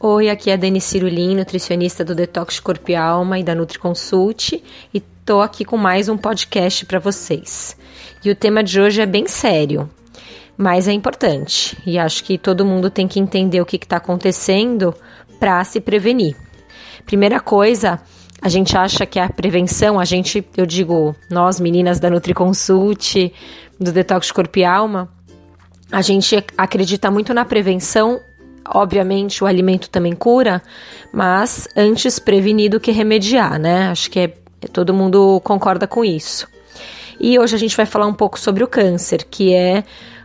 Oi, aqui é a Dani Cirulim, nutricionista do Detox Corpo e Alma e da NutriConsult, e tô aqui com mais um podcast para vocês. E o tema de hoje é bem sério, mas é importante, e acho que todo mundo tem que entender o que está acontecendo para se prevenir. Primeira coisa, a gente acha que a prevenção, a gente, eu digo, nós meninas da NutriConsult, do Detox Corpo e Alma, a gente acredita muito na prevenção Obviamente, o alimento também cura, mas antes prevenir do que remediar, né? Acho que é, todo mundo concorda com isso. E hoje a gente vai falar um pouco sobre o câncer, que é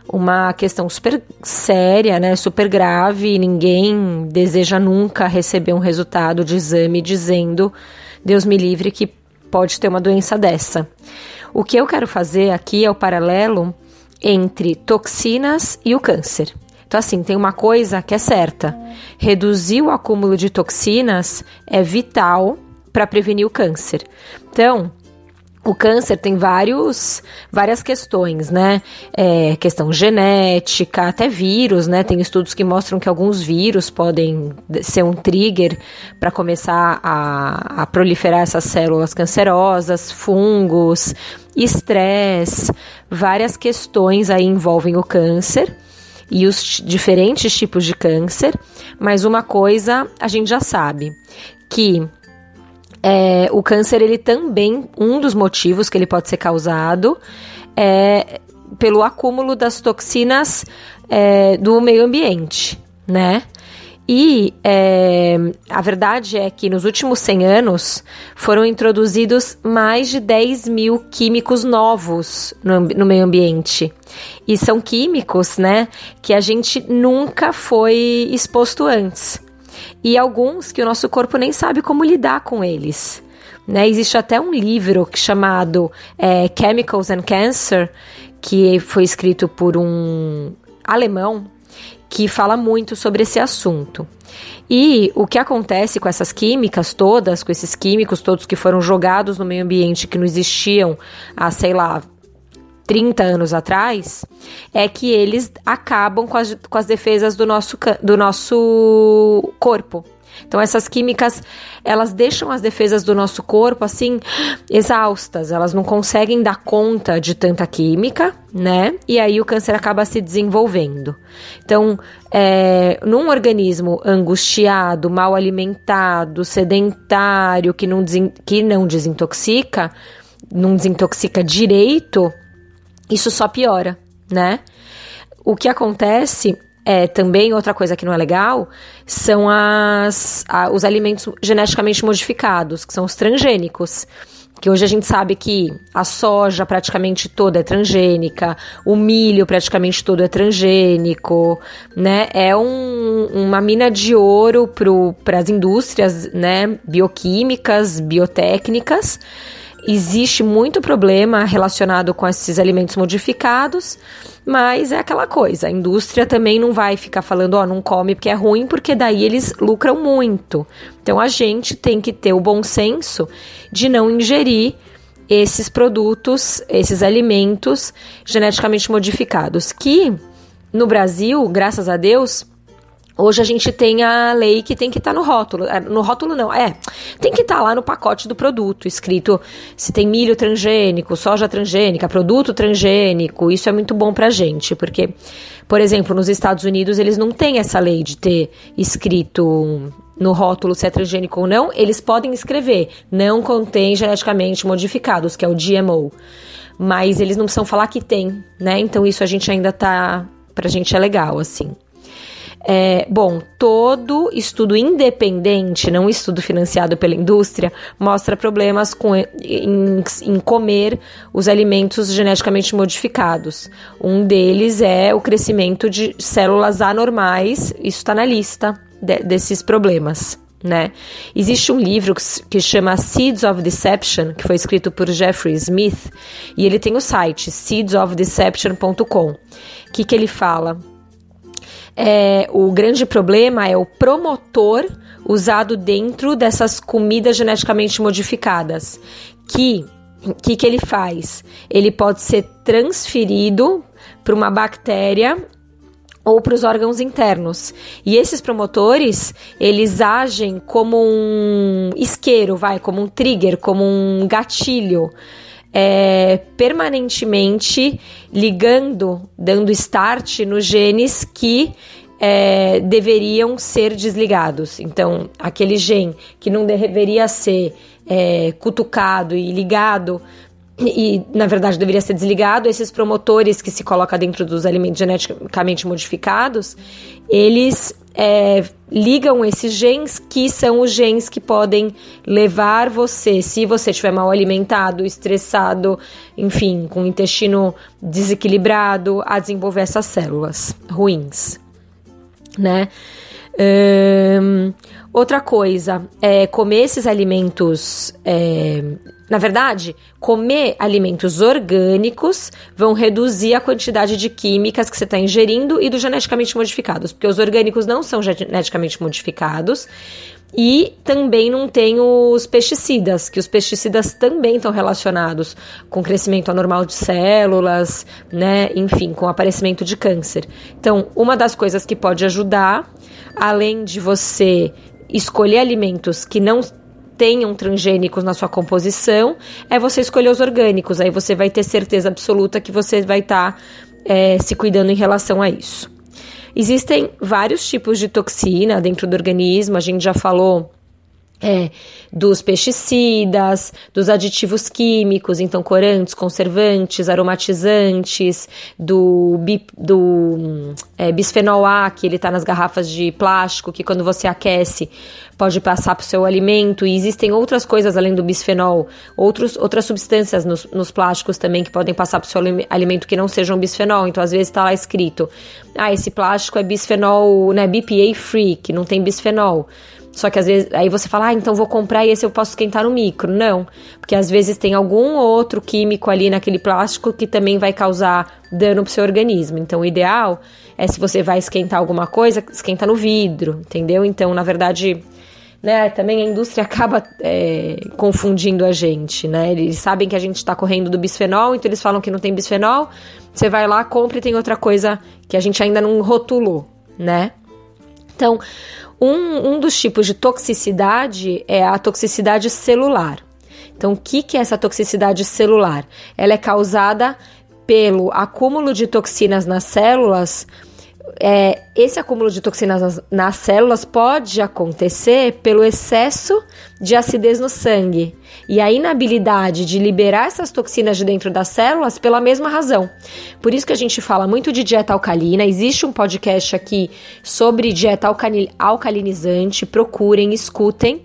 uma questão super séria, né, super grave, ninguém deseja nunca receber um resultado de exame dizendo, Deus me livre, que pode ter uma doença dessa. O que eu quero fazer aqui é o paralelo entre toxinas e o câncer. Então, assim, tem uma coisa que é certa: reduzir o acúmulo de toxinas é vital para prevenir o câncer. Então, o câncer tem vários, várias questões, né? É, questão genética, até vírus, né? Tem estudos que mostram que alguns vírus podem ser um trigger para começar a, a, proliferar essas células cancerosas, fungos, estresse, várias questões aí envolvem o câncer e os diferentes tipos de câncer, mas uma coisa a gente já sabe, que é, o câncer, ele também, um dos motivos que ele pode ser causado é pelo acúmulo das toxinas é, do meio ambiente, né? E é, a verdade é que nos últimos 100 anos foram introduzidos mais de 10 mil químicos novos no, no, meio ambiente. E são químicos, né, que a gente nunca foi exposto antes. E alguns que o nosso corpo nem sabe como lidar com eles. Né? Existe até um livro chamado é, Chemicals and Cancer, que foi escrito por um alemão que fala muito sobre esse assunto. E o que acontece com essas químicas todas, com esses químicos todos que foram jogados no meio ambiente que não existiam há, sei lá, 30 anos atrás, é que eles acabam com as, com as defesas do nosso, do nosso corpo. Então essas químicas, elas deixam as defesas do nosso corpo assim exaustas, elas não conseguem dar conta de tanta química, né? E aí o câncer acaba se desenvolvendo. Então, é, num organismo angustiado, mal alimentado, sedentário, que não, que não desintoxica, não desintoxica direito, isso só piora, né? O que acontece é, também outra coisa que não é legal são as, a, os alimentos geneticamente modificados, que são os transgênicos. Que hoje a gente sabe que a soja praticamente toda é transgênica, o milho praticamente todo é transgênico, né? É um, uma mina de ouro para as indústrias né, bioquímicas, biotécnicas existe muito problema relacionado com esses alimentos modificados, mas é aquela coisa, a indústria também não vai ficar falando, ó, oh, não come porque é ruim, porque daí eles lucram muito. Então a gente tem que ter o bom senso de não ingerir esses produtos, esses alimentos geneticamente modificados, que no Brasil, graças a Deus, Hoje a gente tem a lei que tem que estar tá no rótulo. É, no rótulo não, é. Tem que estar tá lá no pacote do produto, escrito se tem milho transgênico, soja transgênica, produto transgênico. Isso é muito bom pra gente, porque, por exemplo, nos Estados Unidos eles não têm essa lei de ter escrito no rótulo se é transgênico ou não. Eles podem escrever, não contém geneticamente modificados, que é o GMO. Mas eles não precisam falar que tem, né? Então isso a gente ainda tá. Pra gente é legal, assim. É, bom, todo estudo independente, não estudo financiado pela indústria, mostra problemas com, em, em comer os alimentos geneticamente modificados. Um deles é o crescimento de células anormais, isso está na lista de, desses problemas. Né? Existe um livro que chama Seeds of Deception, que foi escrito por Jeffrey Smith, e ele tem o site seedsofdeception.com. O que, que ele fala? É, o grande problema é o promotor usado dentro dessas comidas geneticamente modificadas, que o que, que ele faz? Ele pode ser transferido para uma bactéria ou para os órgãos internos. E esses promotores, eles agem como um isqueiro, vai, como um trigger, como um gatilho. É, permanentemente ligando, dando start nos genes que é, deveriam ser desligados. Então, aquele gene que não deveria ser é, cutucado e ligado e na verdade deveria ser desligado, esses promotores que se coloca dentro dos alimentos geneticamente modificados, eles é, ligam esses genes que são os genes que podem levar você, se você estiver mal alimentado, estressado, enfim, com o intestino desequilibrado, a desenvolver essas células ruins, né? Outra coisa é comer esses alimentos é, na verdade, comer alimentos orgânicos vão reduzir a quantidade de químicas que você está ingerindo e dos geneticamente modificados, porque os orgânicos não são geneticamente modificados. E também não tem os pesticidas, que os pesticidas também estão relacionados com crescimento anormal de células, né? Enfim, com aparecimento de câncer. Então, uma das coisas que pode ajudar, além de você escolher alimentos que não tenham transgênicos na sua composição, é você escolher os orgânicos. Aí você vai ter certeza absoluta que você vai estar tá, é, se cuidando em relação a isso. Existem vários tipos de toxina dentro do organismo, a gente já falou é, dos pesticidas, dos aditivos químicos, então corantes, conservantes, aromatizantes, do, bi, do é, bisfenol A, que ele está nas garrafas de plástico, que quando você aquece pode passar para o seu alimento, e existem outras coisas além do bisfenol, outros, outras substâncias nos, nos plásticos também que podem passar para o seu alimento que não sejam bisfenol, então às vezes está lá escrito, ah, esse plástico é bisfenol, né, BPA free, que não tem bisfenol. Só que às vezes aí você fala, ah, então vou comprar e esse eu posso esquentar no micro. Não, porque às vezes tem algum outro químico ali naquele plástico que também vai causar dano pro seu organismo. Então o ideal é se você vai esquentar alguma coisa, esquenta no vidro, entendeu? Então, na verdade, né, também a indústria acaba é, confundindo a gente, né? Eles sabem que a gente está correndo do bisfenol, então eles falam que não tem bisfenol. Você vai lá, compra e tem outra coisa que a gente ainda não rotulou, né? Então, um, um dos tipos de toxicidade é a toxicidade celular. Então, o que, que é essa toxicidade celular? Ela é causada pelo acúmulo de toxinas nas células. É, esse acúmulo de toxinas nas, nas células pode acontecer pelo excesso de acidez no sangue e a inabilidade de liberar essas toxinas de dentro das células pela mesma razão. Por isso que a gente fala muito de dieta alcalina. Existe um podcast aqui sobre dieta alcalinizante. Procurem, escutem,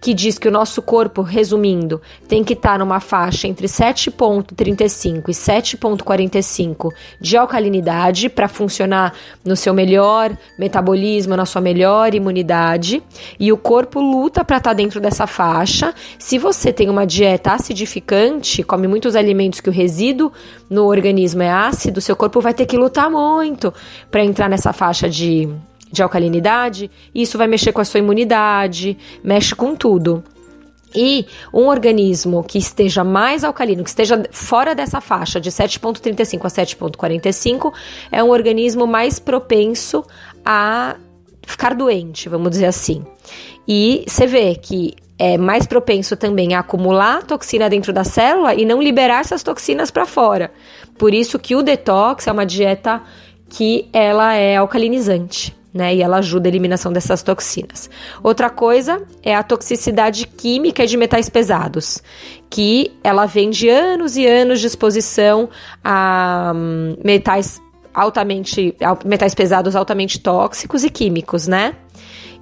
que diz que o nosso corpo, resumindo, tem que estar numa faixa entre 7,35 e 7,45 de alcalinidade para funcionar no seu melhor metabolismo, na sua melhor imunidade. E o corpo luta para estar tá dentro dessa faixa. Se você tem uma dieta acidificante, come muitos alimentos que o resíduo no organismo é ácido, seu corpo vai ter que lutar muito para entrar nessa faixa de, de alcalinidade. Isso vai mexer com a sua imunidade, mexe com tudo. E um organismo que esteja mais alcalino, que esteja fora dessa faixa de 7,35 a 7,45, é um organismo mais propenso a ficar doente, vamos dizer assim. E você vê que é mais propenso também a acumular toxina dentro da célula e não liberar essas toxinas para fora. Por isso que o detox é uma dieta que ela é alcalinizante. Né, e ela ajuda a eliminação dessas toxinas. Outra coisa é a toxicidade química de metais pesados, que ela vem de anos e anos de exposição a hum, metais altamente metais pesados altamente tóxicos e químicos, né?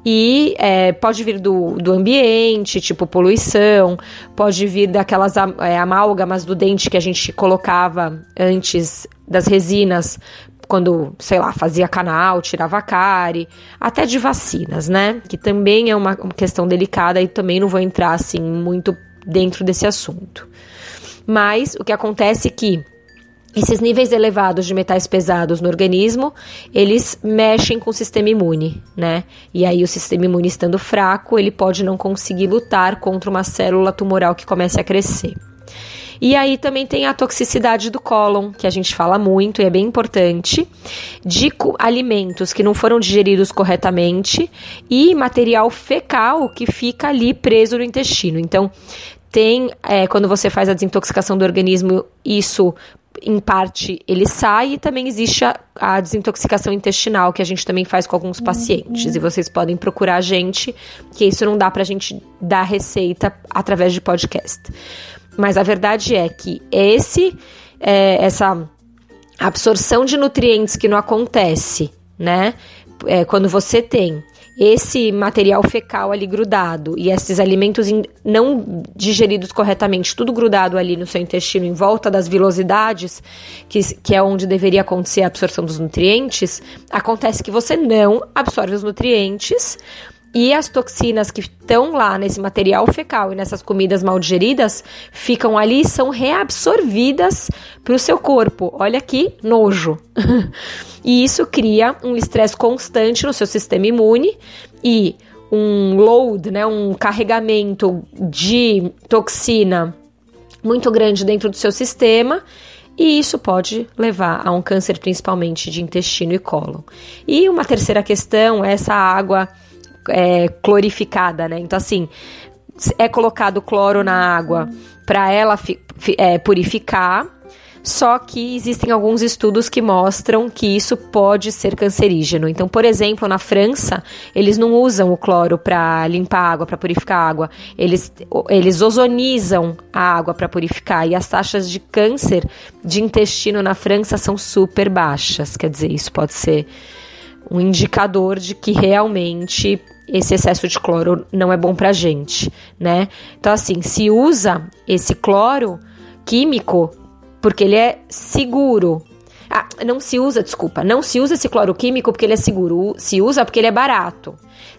E é, pode vir do, do ambiente, tipo poluição, pode vir daquelas é, amálgamas do dente que a gente colocava antes das resinas, quando, sei lá, fazia canal, tirava cárie, até de vacinas, né? Que também é uma questão delicada e também não vou entrar assim muito dentro desse assunto. Mas o que acontece é que esses níveis elevados de metais pesados no organismo, eles mexem com o sistema imune, né? E aí o sistema imune estando fraco, ele pode não conseguir lutar contra uma célula tumoral que comece a crescer. E aí também tem a toxicidade do cólon, que a gente fala muito e é bem importante, de alimentos que não foram digeridos corretamente e material fecal que fica ali preso no intestino. Então, tem, é, quando você faz a desintoxicação do organismo, isso em parte ele sai e também existe a, a, desintoxicação intestinal que a gente também faz com alguns pacientes. E vocês podem procurar a gente que isso não dá pra gente dar receita através de podcast. Mas a verdade é que esse é, essa absorção de nutrientes que não acontece né? É, quando você tem esse material fecal ali grudado e esses alimentos não digeridos corretamente, tudo grudado ali no seu intestino, em volta das vilosidades, que, que é onde deveria acontecer a absorção dos nutrientes, acontece que você não absorve os nutrientes e as toxinas que estão lá nesse material fecal e nessas comidas mal digeridas ficam ali e são reabsorvidas para o seu corpo. Olha que nojo. e isso cria um estresse constante no seu sistema imune e um load, né, um carregamento de toxina muito grande dentro do seu sistema e isso pode levar a um câncer principalmente de intestino e cólon. E uma terceira questão essa água é, clorificada, né? Então, assim, é colocado cloro na água para ela é, purificar. Só que existem alguns estudos que mostram que isso pode ser cancerígeno. Então, por exemplo, na França, eles não usam o cloro para limpar a água, para purificar a água. Eles, eles ozonizam a água para purificar. E as taxas de câncer de intestino na França são super baixas. Quer dizer, isso pode ser um indicador de que realmente esse excesso de cloro não é bom pra gente, né? Então, assim, se usa esse cloro químico porque ele é seguro. Ah, não se usa, desculpa, não se usa esse cloro químico porque ele é seguro, se usa porque ele é barato.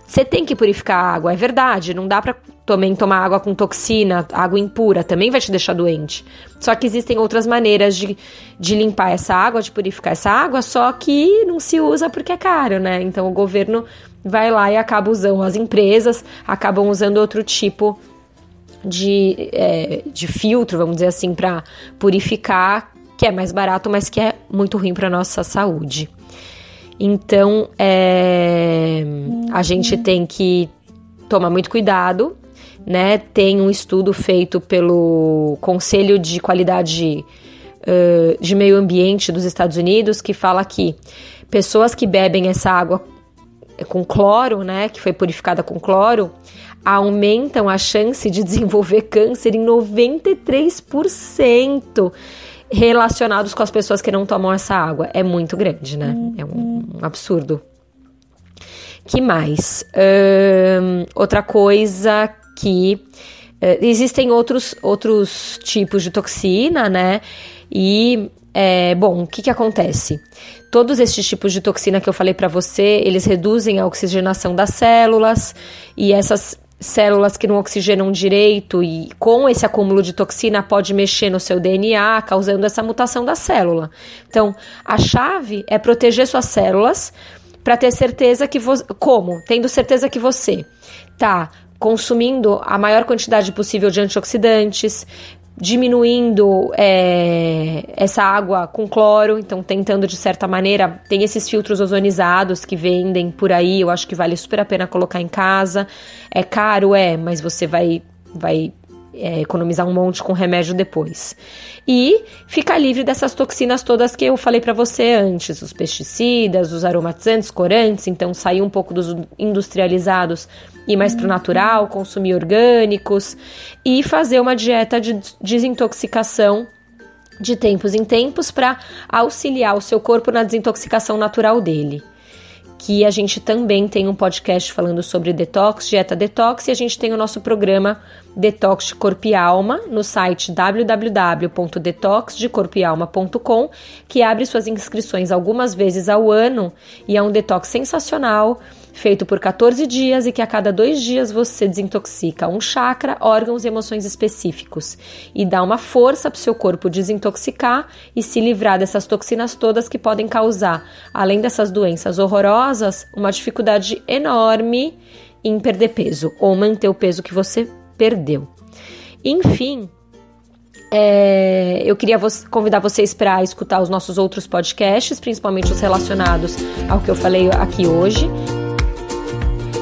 Você tem que purificar a água, é verdade, não dá para também tomar água com toxina, água impura, também vai te deixar doente. Só que existem outras maneiras de, de limpar essa água, de purificar essa água, só que não se usa porque é caro, né? Então o governo vai lá e acaba usando, as empresas acabam usando outro tipo de, é, de filtro, vamos dizer assim, para purificar, que é mais barato, mas que é muito ruim para nossa saúde. Então, é, a gente tem que tomar muito cuidado, né? Tem um estudo feito pelo Conselho de Qualidade uh, de Meio Ambiente dos Estados Unidos que fala que pessoas que bebem essa água com cloro, né, que foi purificada com cloro, aumentam a chance de desenvolver câncer em 93% relacionados com as pessoas que não tomam essa água. É muito grande, né? É um, um absurdo. Que mais? Outra coisa que uh, existem outros, outros tipos de toxina, né? E é, bom, o que, que acontece? Todos esses tipos de toxina que eu falei para você, eles reduzem a oxigenação das células e essas células que não oxigenam direito e com esse acúmulo de toxina pode mexer no seu DNA, causando essa mutação da célula. Então, a chave é proteger suas células para ter certeza que você, como, tendo certeza que você tá consumindo a maior quantidade possível de antioxidantes, diminuindo é, essa água com cloro, então tentando de certa maneira, tem esses filtros ozonizados que vendem por aí, eu acho que vale super a pena colocar em casa. É caro, é, mas você vai vai é, economizar um monte com remédio depois. E ficar livre dessas toxinas todas que eu falei para você antes, os pesticidas, os aromatizantes, corantes, então sair um pouco dos industrializados ir mais para o natural, consumir orgânicos e fazer uma dieta de desintoxicação de tempos em tempos para auxiliar o seu corpo na desintoxicação natural dele que a gente também tem um podcast falando sobre detox, dieta detox, e a gente tem o nosso programa Detox Corpo e Alma no site www.detoxdecorpoealma.com, que abre suas inscrições algumas vezes ao ano e é um detox sensacional feito por 14 dias e que a cada dois dias você desintoxica um chakra, órgãos e emoções específicos e dá uma força para o seu corpo desintoxicar e se livrar dessas toxinas todas que podem causar, além dessas doenças horrorosas, uma dificuldade enorme em perder peso ou manter o peso que você perdeu. Enfim, é, eu queria convidar vocês para escutar os nossos outros podcasts, principalmente os relacionados ao que eu falei aqui hoje.